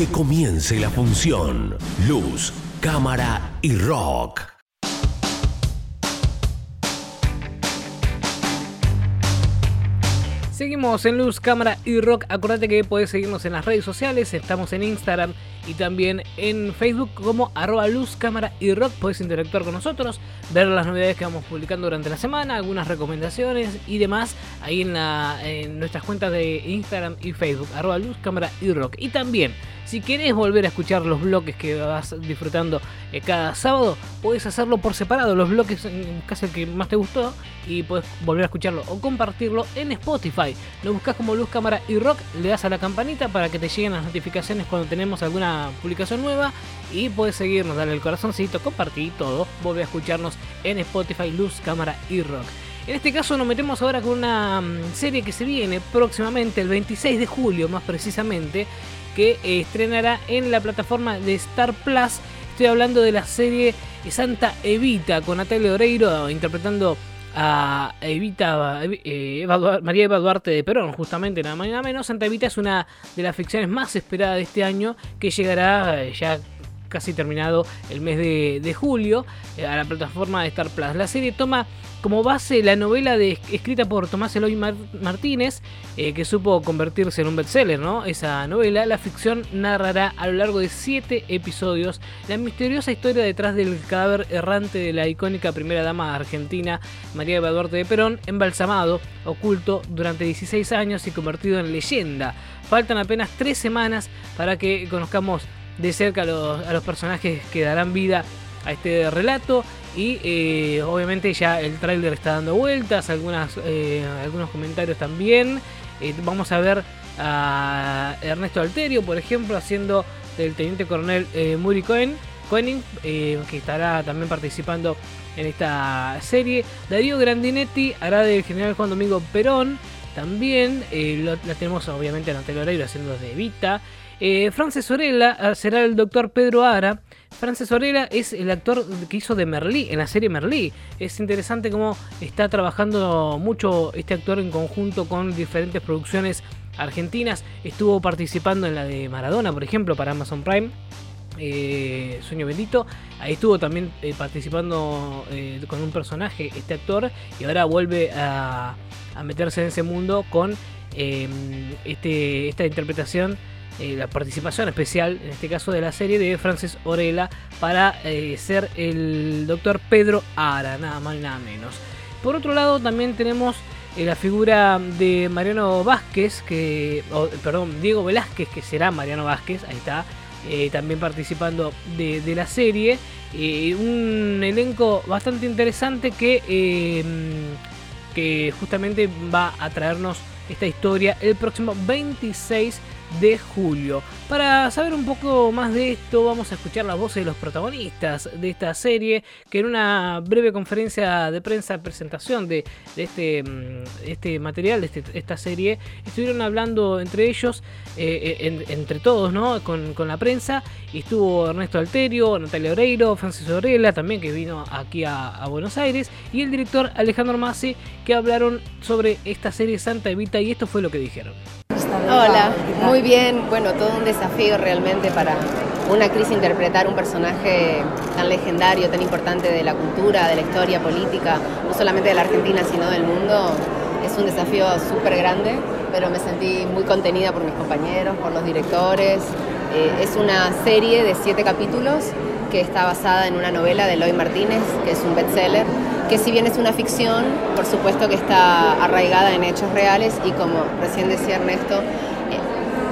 Que comience la función. Luz, cámara y rock. Seguimos en Luz, Cámara y Rock. Acordate que podés seguirnos en las redes sociales. Estamos en Instagram y también en Facebook como arroba Luz, y Rock. Podés interactuar con nosotros, ver las novedades que vamos publicando durante la semana, algunas recomendaciones y demás ahí en, la, en nuestras cuentas de Instagram y Facebook, arroba y Rock. Y también si querés volver a escuchar los bloques que vas disfrutando eh, cada sábado, puedes hacerlo por separado, los bloques en caso que más te gustó, y puedes volver a escucharlo o compartirlo en Spotify. Lo buscas como Luz, Cámara y Rock, le das a la campanita para que te lleguen las notificaciones cuando tenemos alguna publicación nueva y puedes seguirnos, darle el corazoncito, compartir todo, volver a escucharnos en Spotify, Luz, Cámara y Rock. En este caso nos metemos ahora con una mm, serie que se viene próximamente, el 26 de julio más precisamente, que estrenará en la plataforma de Star Plus. Estoy hablando de la serie Santa Evita con Natalia Oreiro interpretando a Evita eh, María Eva Duarte de Perón, justamente nada más y nada menos. Santa Evita es una de las ficciones más esperadas de este año que llegará eh, ya casi terminado el mes de, julio eh, a la plataforma de Star Plus. La serie toma como base la novela escrita por Tomás Eloy Martínez, eh, que supo convertirse en un bestseller, ¿no? Esa novela, la ficción narrará a lo largo de siete episodios la misteriosa historia detrás del cadáver errante de la icónica primera dama argentina, María Eva Duarte de Perón, embalsamado, oculto durante 16 años y convertido en leyenda. Faltan apenas tres semanas para que conozcamos de cerca a los, a los personajes que darán vida a este relato y eh, obviamente ya el tráiler está dando vueltas, algunas, eh, algunos comentarios también. Eh, vamos a ver a Ernesto Alterio, por ejemplo, haciendo del teniente coronel Muri Cohen, que estará también participando en esta serie. Darío Grandinetti hará del general Juan Domingo Perón. También la tenemos obviamente en Antel haciendo de Vita. Frances Orella será el doctor Pedro Ara. Frances Orera es el actor que hizo de Merlí en la serie Merlí. Es interesante cómo está trabajando mucho este actor en conjunto con diferentes producciones argentinas. Estuvo participando en la de Maradona, por ejemplo, para Amazon Prime. Eh, Sueño Bendito. Ahí estuvo también eh, participando eh, con un personaje, este actor, y ahora vuelve a, a meterse en ese mundo con este, esta interpretación eh, la participación especial, en este caso de la serie, de Francis Orela para eh, ser el doctor Pedro Ara, nada más nada menos. Por otro lado, también tenemos eh, la figura de Mariano Vázquez, que, perdón, Diego Velázquez, que será Mariano Vázquez, ahí está, también participando de, de la serie. un elenco bastante interesante que, que justamente va a traernos esta historia el próximo 26 de julio. Para saber un poco más de esto, vamos a escuchar las voces de los protagonistas de esta serie, que en una breve conferencia de prensa, presentación de, este, mm, este material, de este, esta serie, estuvieron hablando entre ellos, eh, eh, entre todos, ¿no? Con, la prensa, estuvo Ernesto Alterio, Natalia Oreiro, Francisco Orela, también que vino aquí a, a Buenos Aires, y el director Alejandro Masi, que hablaron sobre esta serie Santa Evita, y esto fue lo que dijeron. Hola, muy bien. Bueno, todo un desafío realmente para una actriz interpretar un personaje tan legendario, tan importante de la cultura, de la historia política, no solamente de la Argentina, sino del mundo. Es un desafío súper grande, pero me sentí muy contenida por mis compañeros, por los directores. Eh, es una serie de siete capítulos que está basada en una novela de Eloy Martínez, que es un bestseller, que si bien es una ficción, por supuesto que está arraigada en hechos reales y como recién decía Ernesto, eh,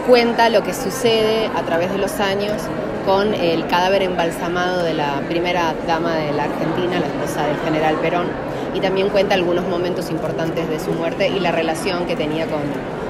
cuenta lo que sucede a través de los años con el cadáver embalsamado de la primera dama de la Argentina, la esposa del general Perón, y también cuenta algunos momentos importantes de su muerte y la relación que tenía con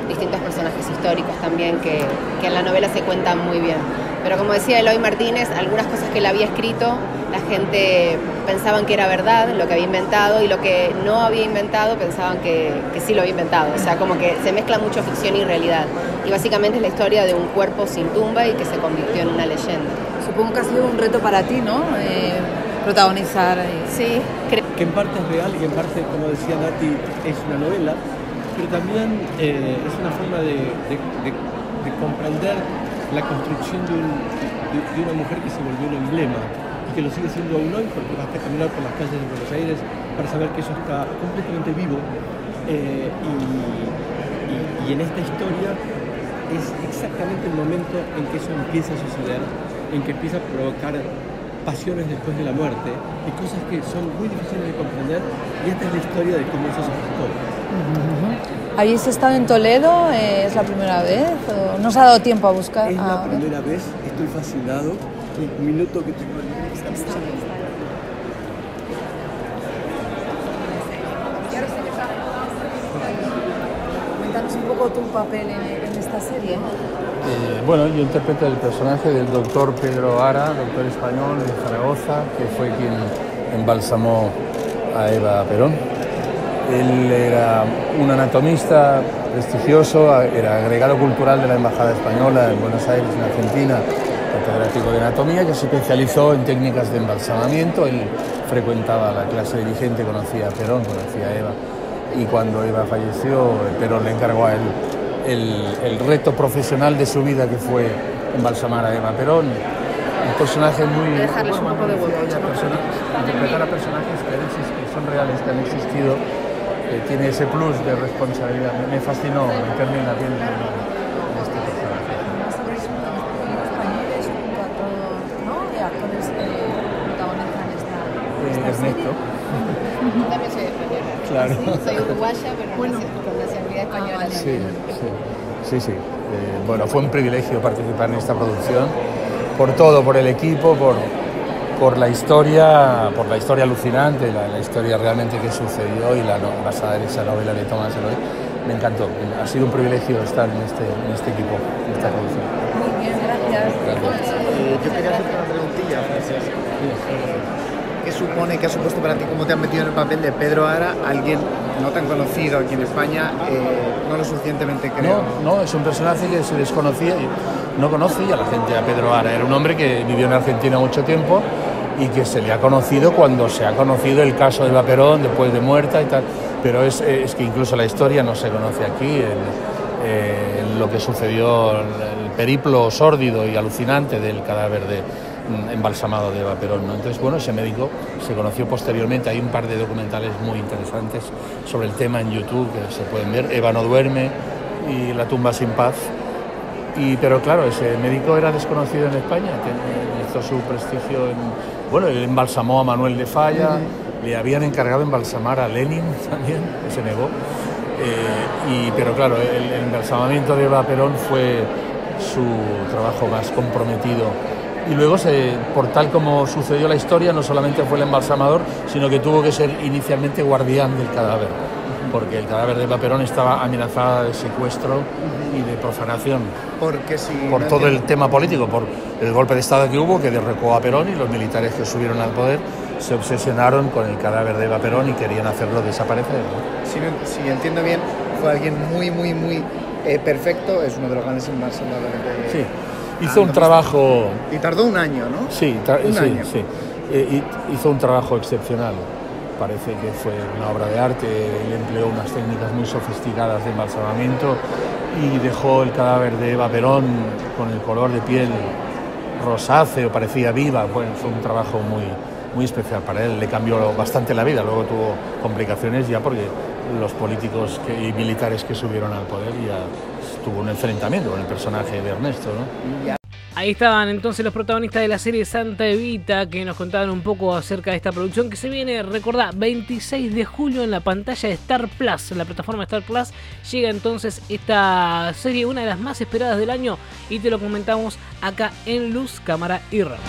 distintos personajes históricos también que, que en la novela se cuentan muy bien. Pero como decía Eloy Martínez, algunas cosas que él había escrito, la gente pensaban que era verdad lo que había inventado y lo que no había inventado pensaban que, que sí lo había inventado. O sea, como que se mezcla mucho ficción y realidad. Y básicamente es la historia de un cuerpo sin tumba y que se convirtió en una leyenda. Supongo que ha sido un reto para ti, ¿no? Eh, protagonizar. Sí. Que en parte es real y que en parte, como decía Nati, es una novela, pero también eh, es una forma de, de comprender la construcción de, una mujer que se volvió un emblema y que lo sigue siendo aún hoy porque basta caminar por las calles de Buenos Aires para saber que eso está completamente vivo eh, y, en esta historia es exactamente el momento en que eso empieza a suceder, en que empieza a provocar pasiones después de la muerte y cosas que son muy difíciles de comprender y esta es la historia de cómo eso se gestó. ¿Habéis estado en Toledo? ¿Es la primera vez? ¿O ¿No os ha dado tiempo a buscar? Es la primera vez, estoy fascinado. Un minuto que tengo Cuéntanos un poco tu papel en, esta serie. Eh, bueno, yo interpreto el personaje del doctor Pedro Ara, doctor español de Zaragoza, que fue quien embalsamó a Eva Perón. Él era un anatomista prestigioso, era agregado cultural de la Embajada Española en Buenos Aires, en Argentina, catedrático de anatomía, que se especializó en técnicas de embalsamamiento. Él frecuentaba la clase dirigente, conocía a Perón, conocía a Eva. Y cuando Eva falleció, Perón le encargó a él el, reto profesional de su vida, que fue embalsamar a Eva Perón. Un personaje muy... Dejarles un poco de interpretar a personajes que son reales, que han existido tiene ese plus de responsabilidad. Me fascinó piel de este personaje. Eh, Ernesto. También soy española. Claro. soy uruguaya, pero bueno. con nacionalidad española. Sí, sí, sí. sí. Eh, bueno, fue un privilegio participar en esta producción por todo, por el equipo, por, por la historia, por la historia alucinante, la, historia realmente que sucedió y la basada en esa novela de Thomas Eloy. Me encantó. Ha sido un privilegio estar en este, en este equipo, en esta producción. Muy bien, gracias. Eh, yo quería hacerte una preguntilla, Francis. ¿Qué supone, qué ha supuesto para ti, cómo te han metido en el papel de Pedro Ara, alguien no tan conocido aquí en España, eh, no lo suficientemente creo? No, no, es un personaje que se desconocía y no conoce ya la gente a Pedro Ara. Era un hombre que vivió en Argentina mucho tiempo y que se le ha conocido cuando se ha conocido el caso de Perón después de muerta y tal. Pero es, que incluso la historia no se conoce aquí, en, lo que sucedió, el periplo sórdido y alucinante del cadáver de, embalsamado de Eva Perón. ¿no? Entonces, bueno, ese médico se conoció posteriormente. Hay un par de documentales muy interesantes sobre el tema en YouTube que se pueden ver. Eva no duerme y La tumba sin paz. Y, pero claro, ese médico era desconocido en España, hizo su prestigio en, bueno, él embalsamó a Manuel de Falla, le habían encargado embalsamar a Lenin también, que se negó. Eh, y, pero claro, el, embalsamamiento de Eva Perón fue su trabajo más comprometido. Y luego, se, por tal como sucedió la historia, no solamente fue el embalsamador, sino que tuvo que ser inicialmente guardián del cadáver, porque el cadáver de Eva Perón estaba amenazada de secuestro y de profanación. Porque si por todo el tema político, por el golpe de Estado que hubo, que derrocó a Perón y los militares que subieron al poder se obsesionaron con el cadáver de Eva Perón y querían hacerlo desaparecer. Si, entiendo bien, fue alguien muy, muy, muy eh, perfecto, es uno de los grandes embalsamadores de... Sí, hizo un trabajo... Y tardó un año, ¿no? Sí, sí, sí. Eh, hizo un trabajo excepcional. Parece que fue una obra de arte, él empleó unas técnicas muy sofisticadas de embalsamamiento y dejó el cadáver de Eva Perón con el color de piel rosáceo, parecía viva, fue un trabajo muy, muy especial para él, le cambió bastante la vida, luego tuvo complicaciones ya porque los políticos y militares que subieron al poder ya tuvo un enfrentamiento con el personaje de Ernesto. Ahí estaban entonces los protagonistas de la serie Santa Evita que nos contaban un poco acerca de esta producción que se viene, recordá, 26 de julio en la pantalla de Star Plus, en la plataforma Star Plus. Llega entonces esta serie, una de las más esperadas del año, y te lo comentamos acá en Luz, Cámara y Rock.